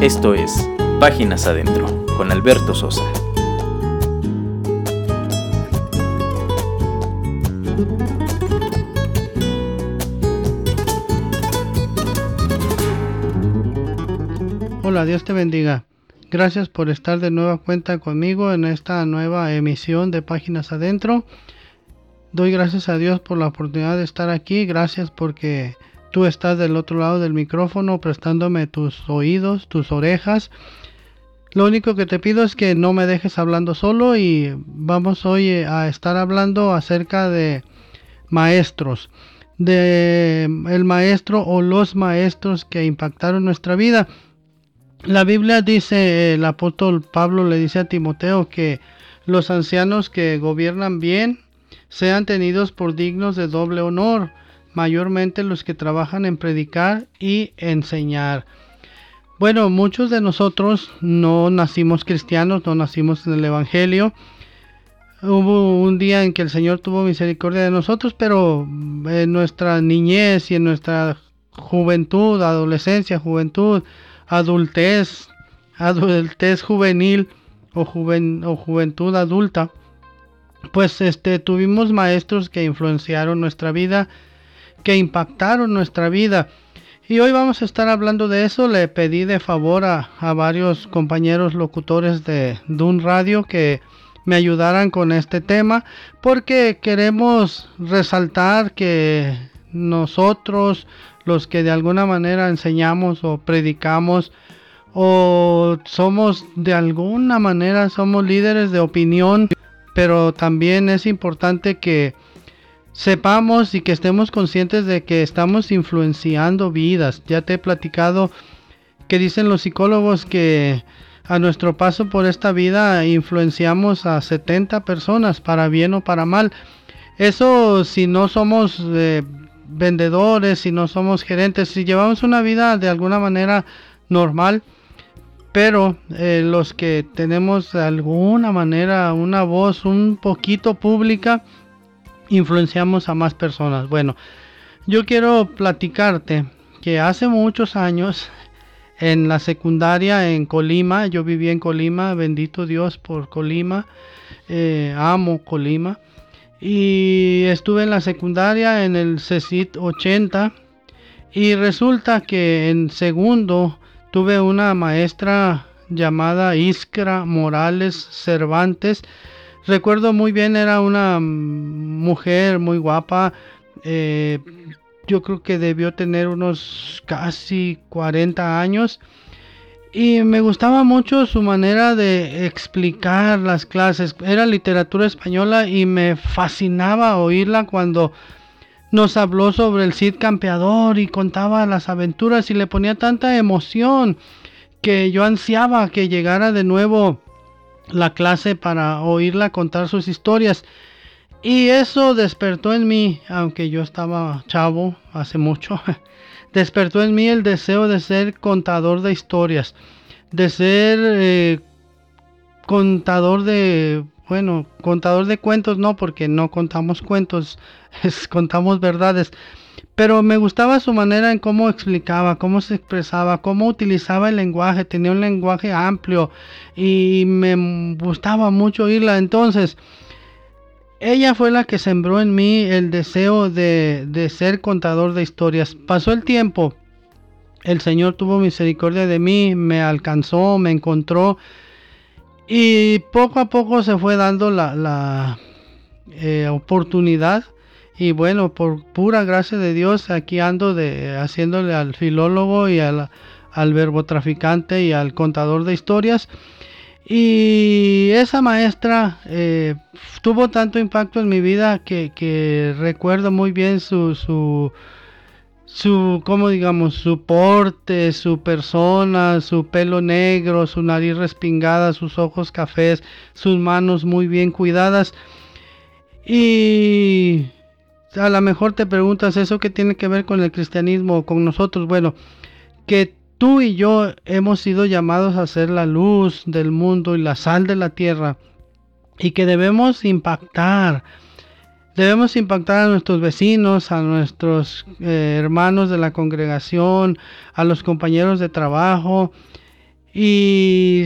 Esto es Páginas Adentro con Alberto Sosa. Hola, Dios te bendiga. Gracias por estar de nueva cuenta conmigo en esta nueva emisión de Páginas Adentro. Doy gracias a Dios por la oportunidad de estar aquí. Gracias porque tú estás del otro lado del micrófono prestándome tus oídos, tus orejas. Lo único que te pido es que no me dejes hablando solo y vamos hoy a estar hablando acerca de maestros, de el maestro o los maestros que impactaron nuestra vida. La Biblia dice, el apóstol Pablo le dice a Timoteo que los ancianos que gobiernan bien sean tenidos por dignos de doble honor, mayormente los que trabajan en predicar y enseñar. Bueno, muchos de nosotros no nacimos cristianos, no nacimos en el Evangelio. Hubo un día en que el Señor tuvo misericordia de nosotros, pero en nuestra niñez y en nuestra juventud, adolescencia, juventud, adultez, adultez juvenil o, o juventud adulta, pues este tuvimos maestros que influenciaron nuestra vida, que impactaron nuestra vida. Y hoy vamos a estar hablando de eso. Le pedí de favor a, varios compañeros locutores de Dun Radio que me ayudaran con este tema porque queremos resaltar que nosotros, los que de alguna manera enseñamos o predicamos o somos de alguna manera somos líderes de opinión pero también es importante que sepamos y que estemos conscientes de que estamos influenciando vidas. Ya te he platicado que dicen los psicólogos que a nuestro paso por esta vida influenciamos a 70 personas para bien o para mal. Eso si no somos eh, vendedores, si no somos gerentes, si llevamos una vida de alguna manera normal, pero eh, los que tenemos de alguna manera una voz un poquito pública, influenciamos a más personas. Bueno, yo quiero platicarte que hace muchos años en la secundaria en Colima, yo viví en Colima, bendito Dios por Colima, eh, amo Colima, y estuve en la secundaria en el CECIT 80 y resulta que en segundo Tuve una maestra llamada Iskra Morales Cervantes. Recuerdo muy bien, era una mujer muy guapa. Eh, yo creo que debió tener unos casi 40 años. Y me gustaba mucho su manera de explicar las clases. Era literatura española y me fascinaba oírla cuando nos habló sobre el Cid campeador y contaba las aventuras y le ponía tanta emoción que yo ansiaba que llegara de nuevo la clase para oírla contar sus historias. Y eso despertó en mí, aunque yo estaba chavo hace mucho, despertó en mí el deseo de ser contador de historias, de ser eh, contador de bueno, contador de cuentos no, porque no contamos cuentos, contamos verdades. Pero me gustaba su manera en cómo explicaba, cómo se expresaba, cómo utilizaba el lenguaje, tenía un lenguaje amplio y me gustaba mucho oírla. Entonces, ella fue la que sembró en mí el deseo de, de ser contador de historias. Pasó el tiempo, el Señor tuvo misericordia de mí, me alcanzó, me encontró y poco a poco se fue dando la, eh, oportunidad. Y bueno, por pura gracia de Dios, aquí ando de, haciéndole al filólogo y al, al verbo traficante y al contador de historias. Y esa maestra eh, tuvo tanto impacto en mi vida que, que recuerdo muy bien su, su, su, como digamos, su porte, su persona, su pelo negro, su nariz respingada, sus ojos cafés, sus manos muy bien cuidadas. Y a lo mejor te preguntas eso que tiene que ver con el cristianismo o con nosotros. Bueno, que tú y yo hemos sido llamados a ser la luz del mundo y la sal de la tierra y que debemos impactar Debemos impactar a nuestros vecinos, a nuestros eh, hermanos de la congregación, a los compañeros de trabajo Y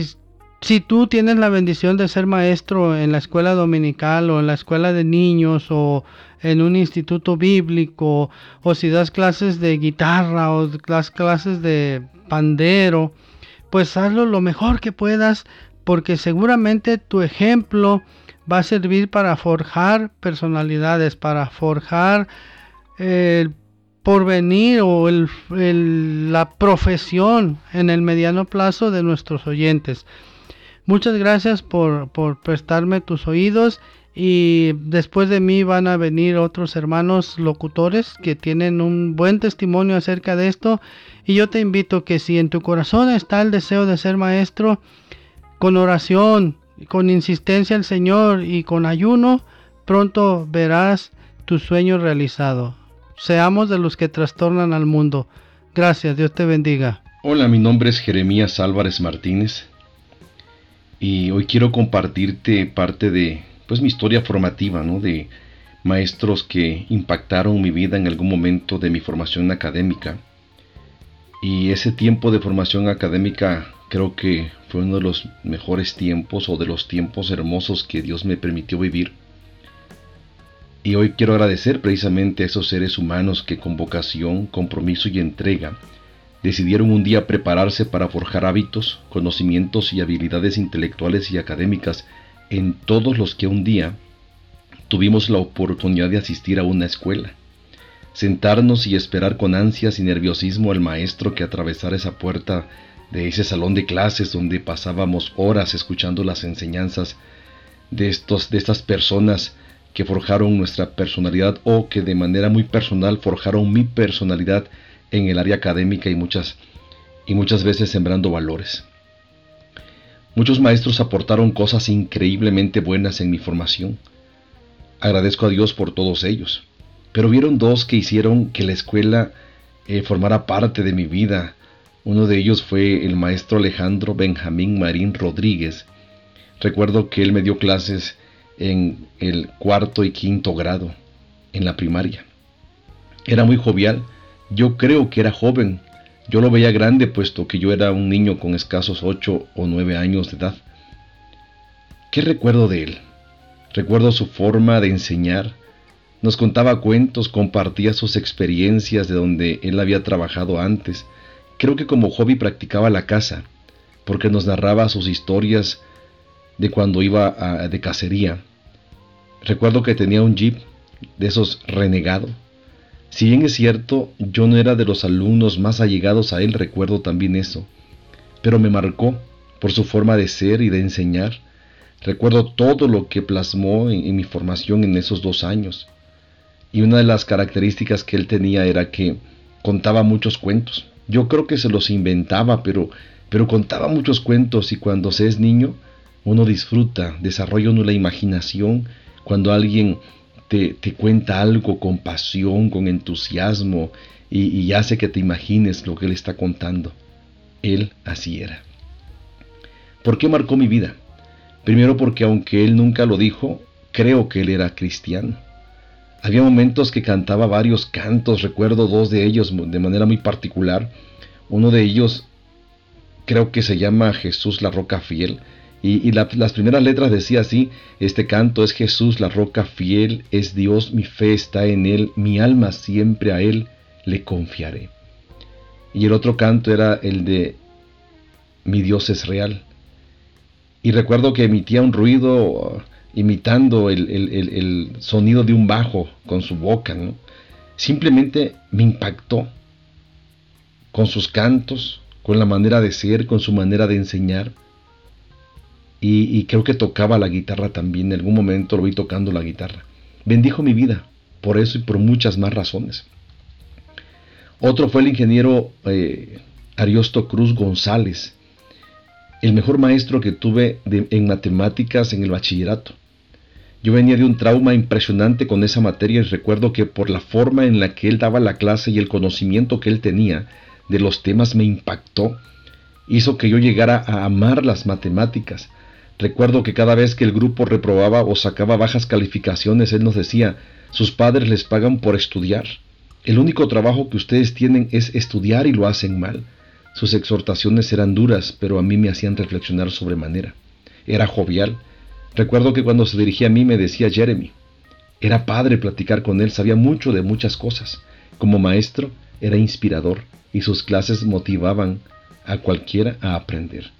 si tú tienes la bendición de ser maestro en la escuela dominical o en la escuela de niños o en un instituto bíblico o si das clases de guitarra o das clases de pandero, pues hazlo lo mejor que puedas porque seguramente tu ejemplo va a servir para forjar personalidades, para forjar el porvenir o la profesión en el mediano plazo de nuestros oyentes. Muchas gracias por, prestarme tus oídos y después de mí van a venir otros hermanos locutores que tienen un buen testimonio acerca de esto y yo te invito que si en tu corazón está el deseo de ser maestro, con oración, con insistencia al Señor y con ayuno, pronto verás tu sueño realizado. Seamos de los que trastornan al mundo. Gracias, Dios te bendiga. Hola, mi nombre es Jeremías Álvarez Martínez y hoy quiero compartirte parte de pues mi historia formativa, ¿no? De maestros que impactaron mi vida en algún momento de mi formación académica. Y ese tiempo de formación académica creo que fue uno de los mejores tiempos o de los tiempos hermosos que Dios me permitió vivir. Y hoy quiero agradecer precisamente a esos seres humanos que con vocación, compromiso y entrega decidieron un día prepararse para forjar hábitos, conocimientos y habilidades intelectuales y académicas en todos los que un día tuvimos la oportunidad de asistir a una escuela, sentarnos y esperar con ansias y nerviosismo al maestro que atravesara esa puerta de ese salón de clases donde pasábamos horas escuchando las enseñanzas de, estos, de estas personas que forjaron nuestra personalidad o que de manera muy personal forjaron mi personalidad en el área académica y muchas, y muchas veces sembrando valores. Muchos maestros aportaron cosas increíblemente buenas en mi formación. Agradezco a Dios por todos ellos. Pero vieron dos que hicieron que la escuela eh, formara parte de mi vida. Uno de ellos fue el maestro Alejandro Benjamín Marín Rodríguez. Recuerdo que él me dio clases en el cuarto y quinto grado, en la primaria. Era muy jovial yo creo que era joven. Yo lo veía grande puesto que yo era un niño con escasos ocho o nueve años de edad. ¿Qué recuerdo de él? Recuerdo su forma de enseñar. Nos contaba cuentos, compartía sus experiencias de donde él había trabajado antes. Creo que como hobby practicaba la caza, porque nos narraba sus historias de cuando iba a, de cacería. Recuerdo que tenía un jeep de esos renegado si bien es cierto, yo no era de los alumnos más allegados a él, recuerdo también eso, pero me marcó por su forma de ser y de enseñar. Recuerdo todo lo que plasmó en, mi formación en esos dos años. Y una de las características que él tenía era que contaba muchos cuentos. Yo creo que se los inventaba, pero, pero contaba muchos cuentos y cuando se es niño, uno disfruta, desarrolla uno la imaginación. Cuando alguien te, cuenta algo con pasión, con entusiasmo y, hace que te imagines lo que él está contando. Él así era. ¿Por qué marcó mi vida? Primero porque aunque él nunca lo dijo, creo que él era cristiano. Había momentos que cantaba varios cantos, recuerdo dos de ellos de manera muy particular. Uno de ellos creo que se llama Jesús la roca fiel, y, las primeras letras decía así, este canto es Jesús, la roca fiel, es Dios, mi fe está en Él, mi alma siempre a Él le confiaré. Y el otro canto era el de Mi Dios es real. Y recuerdo que emitía un ruido imitando el, sonido de un bajo con su boca. Simplemente me impactó con sus cantos, con la manera de ser, con su manera de enseñar y, creo que tocaba la guitarra también, en algún momento lo vi tocando la guitarra. Bendijo mi vida, por eso y por muchas más razones. Otro fue el ingeniero eh, Ariosto Cruz González, el mejor maestro que tuve en matemáticas en el bachillerato. Yo venía de un trauma impresionante con esa materia y recuerdo que por la forma en la que él daba la clase y el conocimiento que él tenía de los temas me impactó, hizo que yo llegara a amar las matemáticas, Recuerdo que cada vez que el grupo reprobaba o sacaba bajas calificaciones, él nos decía, sus padres les pagan por estudiar. El único trabajo que ustedes tienen es estudiar y lo hacen mal. Sus exhortaciones eran duras, pero a mí me hacían reflexionar sobremanera. Era jovial. Recuerdo que cuando se dirigía a mí me decía Jeremy. Era padre platicar con él, sabía mucho de muchas cosas. Como maestro, era inspirador y sus clases motivaban a cualquiera a aprender.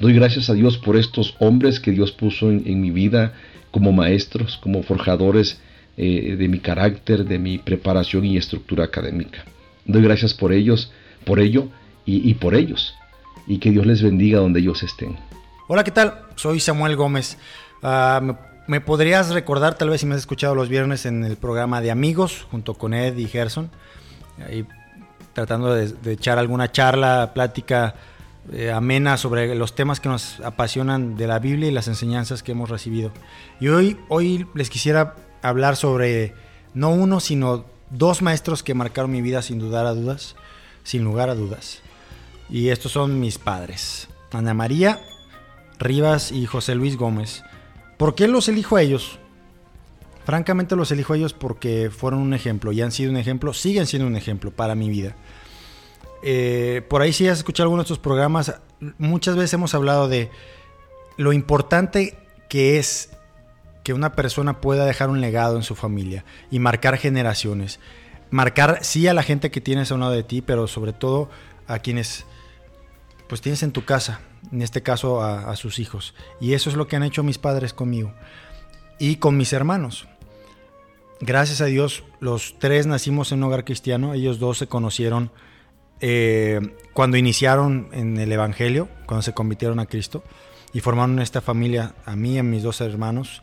Doy gracias a Dios por estos hombres que Dios puso en, mi vida como maestros, como forjadores eh, de mi carácter, de mi preparación y estructura académica. Doy gracias por ellos, por ello y, por ellos. Y que Dios les bendiga donde ellos estén. Hola, ¿qué tal? Soy Samuel Gómez. Ah, me, podrías recordar, tal vez si me has escuchado los viernes en el programa de Amigos, junto con Ed y Gerson, ahí tratando de, echar alguna charla, plática eh, amena sobre los temas que nos apasionan de la Biblia y las enseñanzas que hemos recibido. Y hoy, hoy les quisiera hablar sobre no uno, sino dos maestros que marcaron mi vida sin dudar a dudas, sin lugar a dudas. Y estos son mis padres, Ana María Rivas y José Luis Gómez. ¿Por qué los elijo a ellos? Francamente los elijo a ellos porque fueron un ejemplo y han sido un ejemplo, siguen siendo un ejemplo para mi vida. Eh, por ahí si has escuchado algunos de estos programas, muchas veces hemos hablado de lo importante que es que una persona pueda dejar un legado en su familia y marcar generaciones. Marcar sí a la gente que tienes a un lado de ti, pero sobre todo a quienes pues tienes en tu casa, en este caso a, sus hijos. Y eso es lo que han hecho mis padres conmigo y con mis hermanos. Gracias a Dios, los tres nacimos en un hogar cristiano, ellos dos se conocieron eh, cuando iniciaron en el Evangelio, cuando se convirtieron a Cristo y formaron esta familia, a mí y a mis dos hermanos.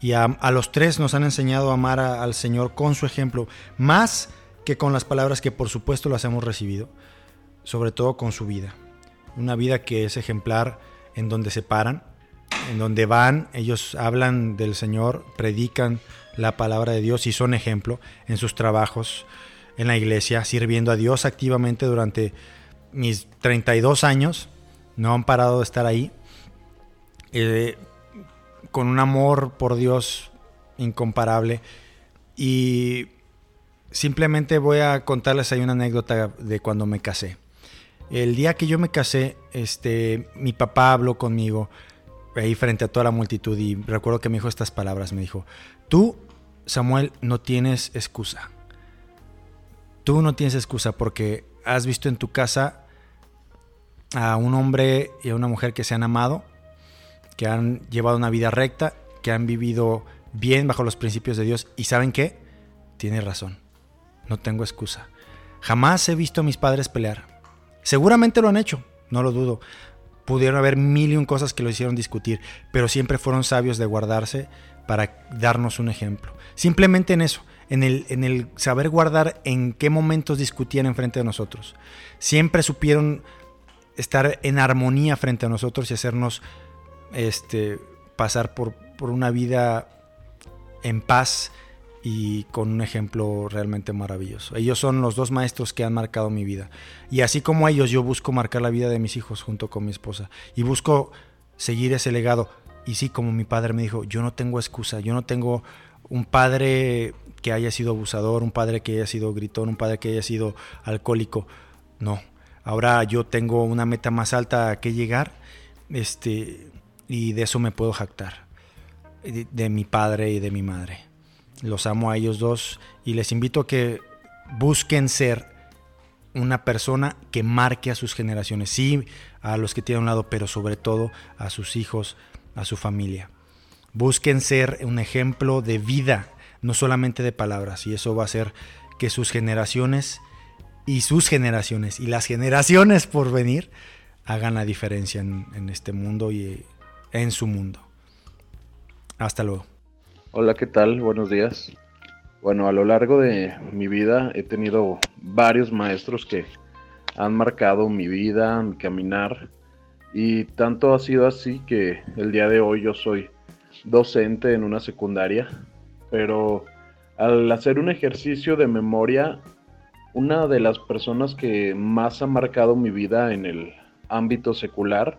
Y a, los tres nos han enseñado a amar al Señor con su ejemplo, más que con las palabras que por supuesto las hemos recibido, sobre todo con su vida. Una vida que es ejemplar en donde se paran, en donde van, ellos hablan del Señor, predican la palabra de Dios y son ejemplo en sus trabajos en la iglesia, sirviendo a Dios activamente durante mis 32 años. No han parado de estar ahí. Eh, con un amor por Dios incomparable. Y simplemente voy a contarles ahí una anécdota de cuando me casé. El día que yo me casé, este, mi papá habló conmigo ahí frente a toda la multitud y recuerdo que me dijo estas palabras. Me dijo, tú, Samuel, no tienes excusa. Tú no tienes excusa porque has visto en tu casa a un hombre y a una mujer que se han amado, que han llevado una vida recta, que han vivido bien bajo los principios de Dios. ¿Y saben qué? Tienes razón. No tengo excusa. Jamás he visto a mis padres pelear. Seguramente lo han hecho, no lo dudo. Pudieron haber mil y un cosas que lo hicieron discutir, pero siempre fueron sabios de guardarse para darnos un ejemplo. Simplemente en eso, en el, en el saber guardar en qué momentos discutían enfrente de nosotros. Siempre supieron estar en armonía frente a nosotros y hacernos este, pasar por, por una vida en paz y con un ejemplo realmente maravilloso. Ellos son los dos maestros que han marcado mi vida. Y así como ellos, yo busco marcar la vida de mis hijos junto con mi esposa. Y busco seguir ese legado. Y sí, como mi padre me dijo, yo no tengo excusa, yo no tengo un padre que haya sido abusador, un padre que haya sido gritón, un padre que haya sido alcohólico. No. Ahora yo tengo una meta más alta a que llegar. Este, y de eso me puedo jactar, de, mi padre y de mi madre. Los amo a ellos dos y les invito a que busquen ser una persona que marque a sus generaciones, sí, a los que tienen un lado, pero sobre todo a sus hijos, a su familia. Busquen ser un ejemplo de vida, no solamente de palabras, y eso va a hacer que sus generaciones y sus generaciones y las generaciones por venir hagan la diferencia en, este mundo y en su mundo. Hasta luego. Hola, ¿qué tal? Buenos días. Bueno, a lo largo de mi vida he tenido varios maestros que han marcado mi vida, mi caminar, y tanto ha sido así que el día de hoy yo soy docente en una secundaria, pero al hacer un ejercicio de memoria, una de las personas que más ha marcado mi vida en el ámbito secular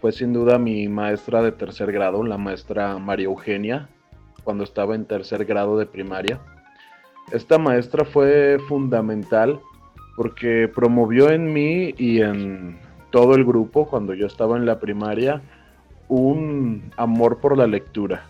fue sin duda mi maestra de tercer grado, la maestra María Eugenia, cuando estaba en tercer grado de primaria. Esta maestra fue fundamental porque promovió en mí y en todo el grupo, cuando yo estaba en la primaria, un amor por la lectura.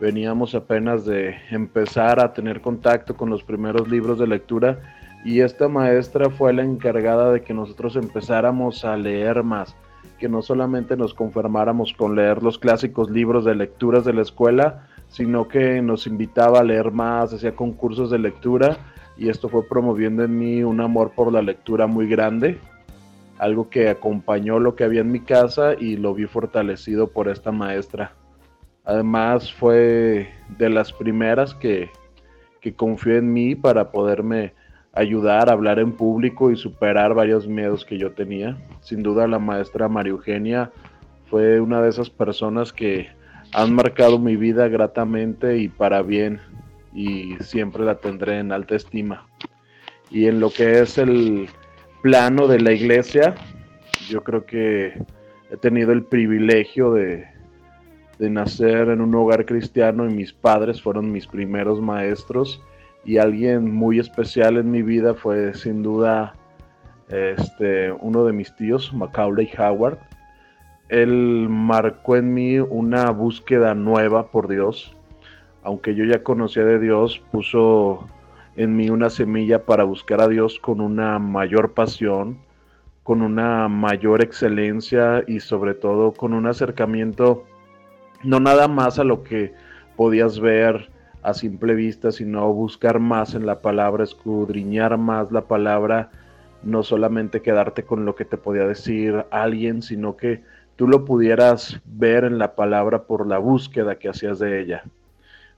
Veníamos apenas de empezar a tener contacto con los primeros libros de lectura y esta maestra fue la encargada de que nosotros empezáramos a leer más, que no solamente nos conformáramos con leer los clásicos libros de lecturas de la escuela, sino que nos invitaba a leer más, hacía concursos de lectura y esto fue promoviendo en mí un amor por la lectura muy grande, algo que acompañó lo que había en mi casa y lo vi fortalecido por esta maestra. Además fue de las primeras que, que confió en mí para poderme ayudar a hablar en público y superar varios miedos que yo tenía. Sin duda la maestra María Eugenia fue una de esas personas que han marcado mi vida gratamente y para bien y siempre la tendré en alta estima. Y en lo que es el plano de la iglesia, yo creo que he tenido el privilegio de, nacer en un hogar cristiano y mis padres fueron mis primeros maestros y alguien muy especial en mi vida fue sin duda este, uno de mis tíos, Macaulay Howard. Él marcó en mí una búsqueda nueva por Dios. Aunque yo ya conocía de Dios, puso en mí una semilla para buscar a Dios con una mayor pasión, con una mayor excelencia y sobre todo con un acercamiento no nada más a lo que podías ver a simple vista, sino buscar más en la palabra, escudriñar más la palabra, no solamente quedarte con lo que te podía decir alguien, sino que tú lo pudieras ver en la palabra por la búsqueda que hacías de ella.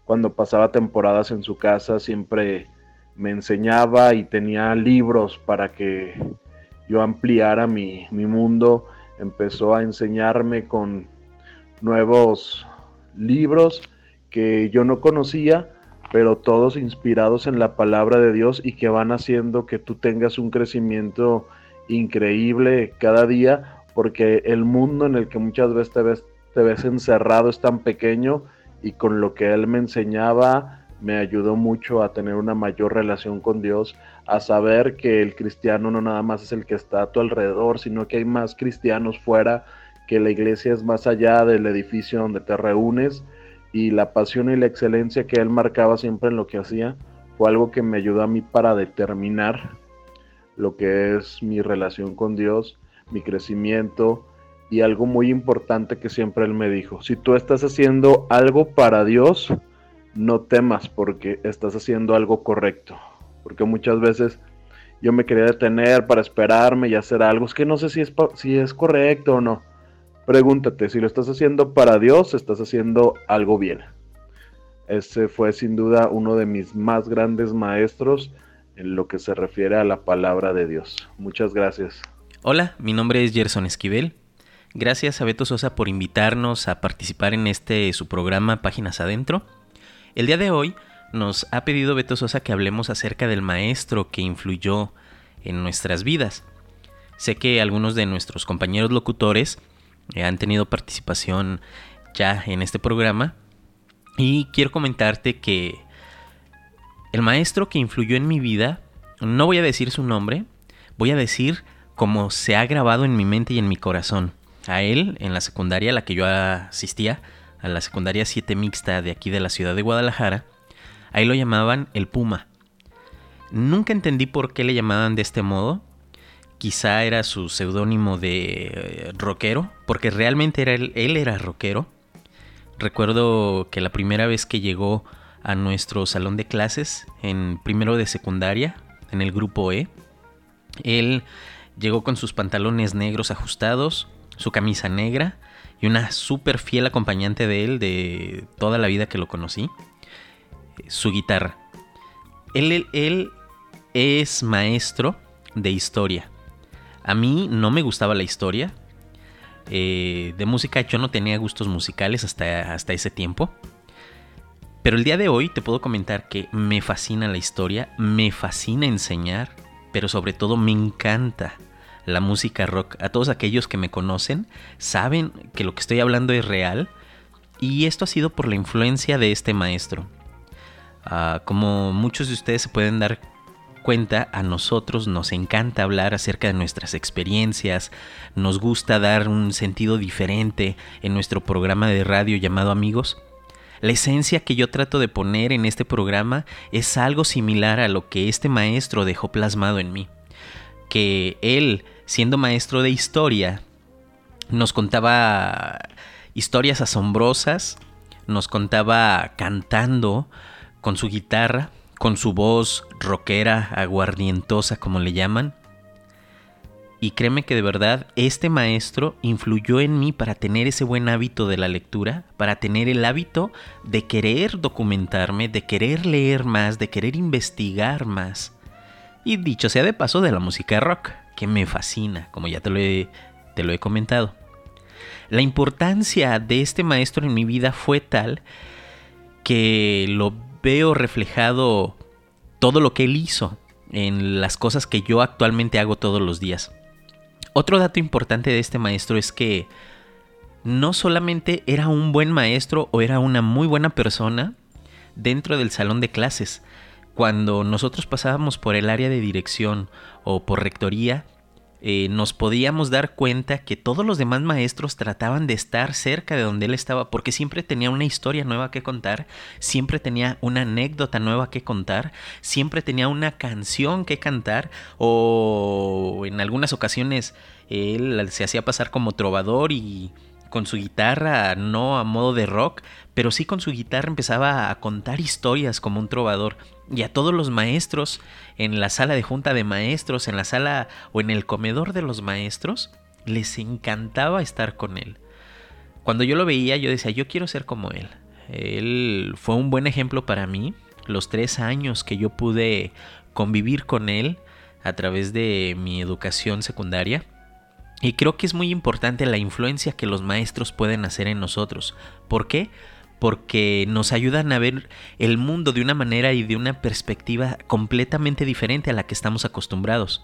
Cuando pasaba temporadas en su casa, siempre me enseñaba y tenía libros para que yo ampliara mi, mi mundo. Empezó a enseñarme con nuevos libros que yo no conocía, pero todos inspirados en la palabra de Dios y que van haciendo que tú tengas un crecimiento increíble cada día, porque el mundo en el que muchas veces te ves, te ves encerrado es tan pequeño y con lo que Él me enseñaba me ayudó mucho a tener una mayor relación con Dios, a saber que el cristiano no nada más es el que está a tu alrededor, sino que hay más cristianos fuera, que la iglesia es más allá del edificio donde te reúnes y la pasión y la excelencia que él marcaba siempre en lo que hacía fue algo que me ayudó a mí para determinar lo que es mi relación con Dios, mi crecimiento y algo muy importante que siempre él me dijo, si tú estás haciendo algo para Dios, no temas porque estás haciendo algo correcto, porque muchas veces yo me quería detener para esperarme y hacer algo, es que no sé si es, si es correcto o no Pregúntate, si lo estás haciendo para Dios, estás haciendo algo bien. Ese fue sin duda uno de mis más grandes maestros en lo que se refiere a la palabra de Dios. Muchas gracias. Hola, mi nombre es Gerson Esquivel. Gracias a Beto Sosa por invitarnos a participar en este su programa Páginas Adentro. El día de hoy nos ha pedido Beto Sosa que hablemos acerca del maestro que influyó en nuestras vidas. Sé que algunos de nuestros compañeros locutores eh, han tenido participación ya en este programa. Y quiero comentarte que el maestro que influyó en mi vida, no voy a decir su nombre, voy a decir cómo se ha grabado en mi mente y en mi corazón. A él, en la secundaria a la que yo asistía, a la secundaria 7 mixta de aquí de la ciudad de Guadalajara, ahí lo llamaban el Puma. Nunca entendí por qué le llamaban de este modo, quizá era su seudónimo de eh, rockero, porque realmente él, él era rockero. Recuerdo que la primera vez que llegó a nuestro salón de clases, en primero de secundaria, en el grupo E, él llegó con sus pantalones negros ajustados, su camisa negra y una súper fiel acompañante de él de toda la vida que lo conocí, su guitarra. Él, él es maestro de historia. A mí no me gustaba la historia. Eh, de música yo no tenía gustos musicales hasta, hasta ese tiempo. Pero el día de hoy te puedo comentar que me fascina la historia, me fascina enseñar, pero sobre todo me encanta la música rock. A todos aquellos que me conocen saben que lo que estoy hablando es real y esto ha sido por la influencia de este maestro. Ah, como muchos de ustedes se pueden dar cuenta, a nosotros nos encanta hablar acerca de nuestras experiencias, nos gusta dar un sentido diferente en nuestro programa de radio llamado Amigos. La esencia que yo trato de poner en este programa es algo similar a lo que este maestro dejó plasmado en mí. Que él, siendo maestro de historia, nos contaba historias asombrosas, nos contaba cantando con su guitarra, con su voz rockera, aguardientosa como le llaman. Y créeme que de verdad este maestro influyó en mí para tener ese buen hábito de la lectura, para tener el hábito de querer documentarme, de querer leer más, de querer investigar más. Y dicho sea de paso de la música rock, que me fascina, como ya te lo he, te lo he comentado. La importancia de este maestro en mi vida fue tal que lo veo reflejado todo lo que él hizo en las cosas que yo actualmente hago todos los días. Otro dato importante de este maestro es que no solamente era un buen maestro o era una muy buena persona dentro del salón de clases. Cuando nosotros pasábamos por el área de dirección o por rectoría, eh, nos podíamos dar cuenta que todos los demás maestros trataban de estar cerca de donde él estaba porque siempre tenía una historia nueva que contar, siempre tenía una anécdota nueva que contar, siempre tenía una canción que cantar o en algunas ocasiones él se hacía pasar como trovador y con su guitarra, no a modo de rock, pero sí con su guitarra empezaba a contar historias como un trovador. Y a todos los maestros, en la sala de junta de maestros, en la sala o en el comedor de los maestros, les encantaba estar con él. Cuando yo lo veía, yo decía, yo quiero ser como él. Él fue un buen ejemplo para mí. Los tres años que yo pude convivir con él a través de mi educación secundaria y creo que es muy importante la influencia que los maestros pueden hacer en nosotros. ¿Por qué? Porque nos ayudan a ver el mundo de una manera y de una perspectiva completamente diferente a la que estamos acostumbrados.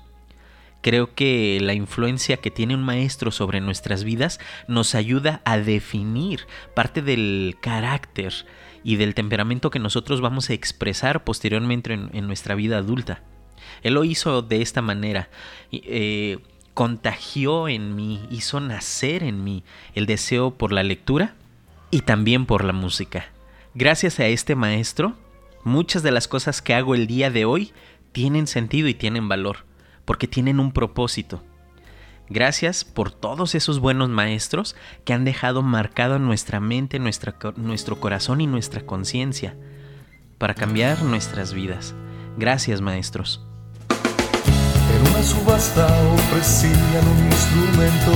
Creo que la influencia que tiene un maestro sobre nuestras vidas nos ayuda a definir parte del carácter y del temperamento que nosotros vamos a expresar posteriormente en, nuestra vida adulta. Él lo hizo de esta manera. Eh, contagió en mí, hizo nacer en mí el deseo por la lectura y también por la música. Gracias a este maestro, muchas de las cosas que hago el día de hoy tienen sentido y tienen valor, porque tienen un propósito. Gracias por todos esos buenos maestros que han dejado marcado nuestra mente, nuestra, nuestro corazón y nuestra conciencia para cambiar nuestras vidas. Gracias maestros. Una subasta ofrecían un instrumento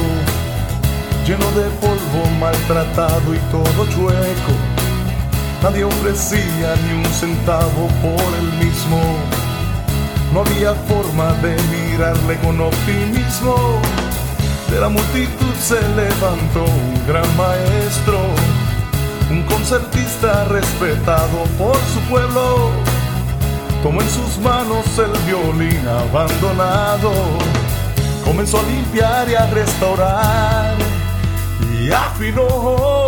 lleno de polvo maltratado y todo chueco. Nadie ofrecía ni un centavo por el mismo. No había forma de mirarle con optimismo. De la multitud se levantó un gran maestro, un concertista respetado por su pueblo tomó en sus manos el violín abandonado, comenzó a limpiar y a restaurar y afinó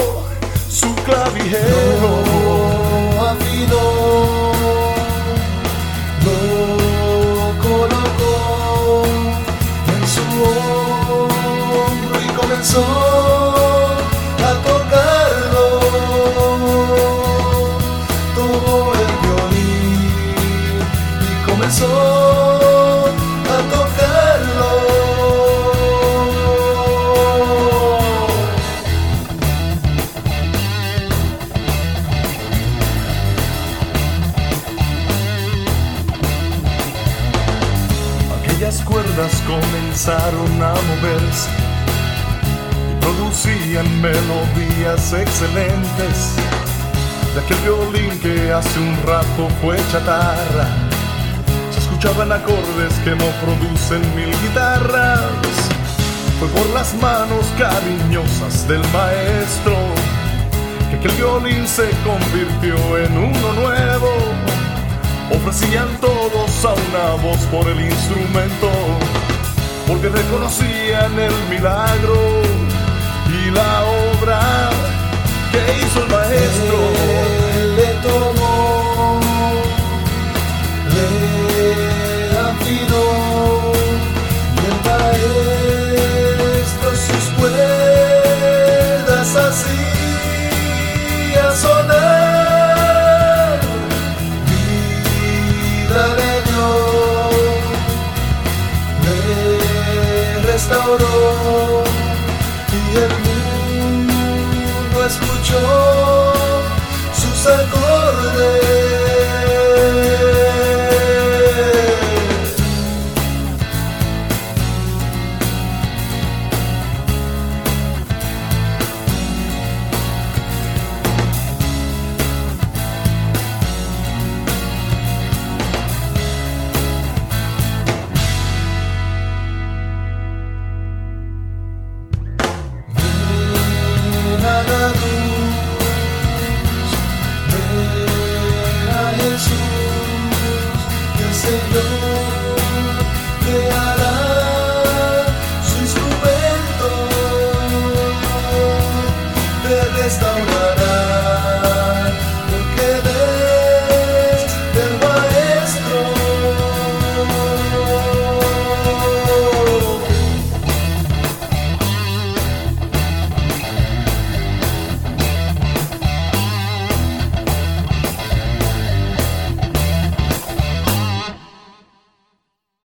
su clavijero. Afinó, lo colocó en su hombro y comenzó de aquel violín que hace un rato fue chatarra. Se escuchaban acordes que no producen mil guitarras. Fue por las manos cariñosas del maestro que aquel violín se convirtió en uno nuevo. Ofrecían todos a una voz por el instrumento, porque reconocían el milagro y la obra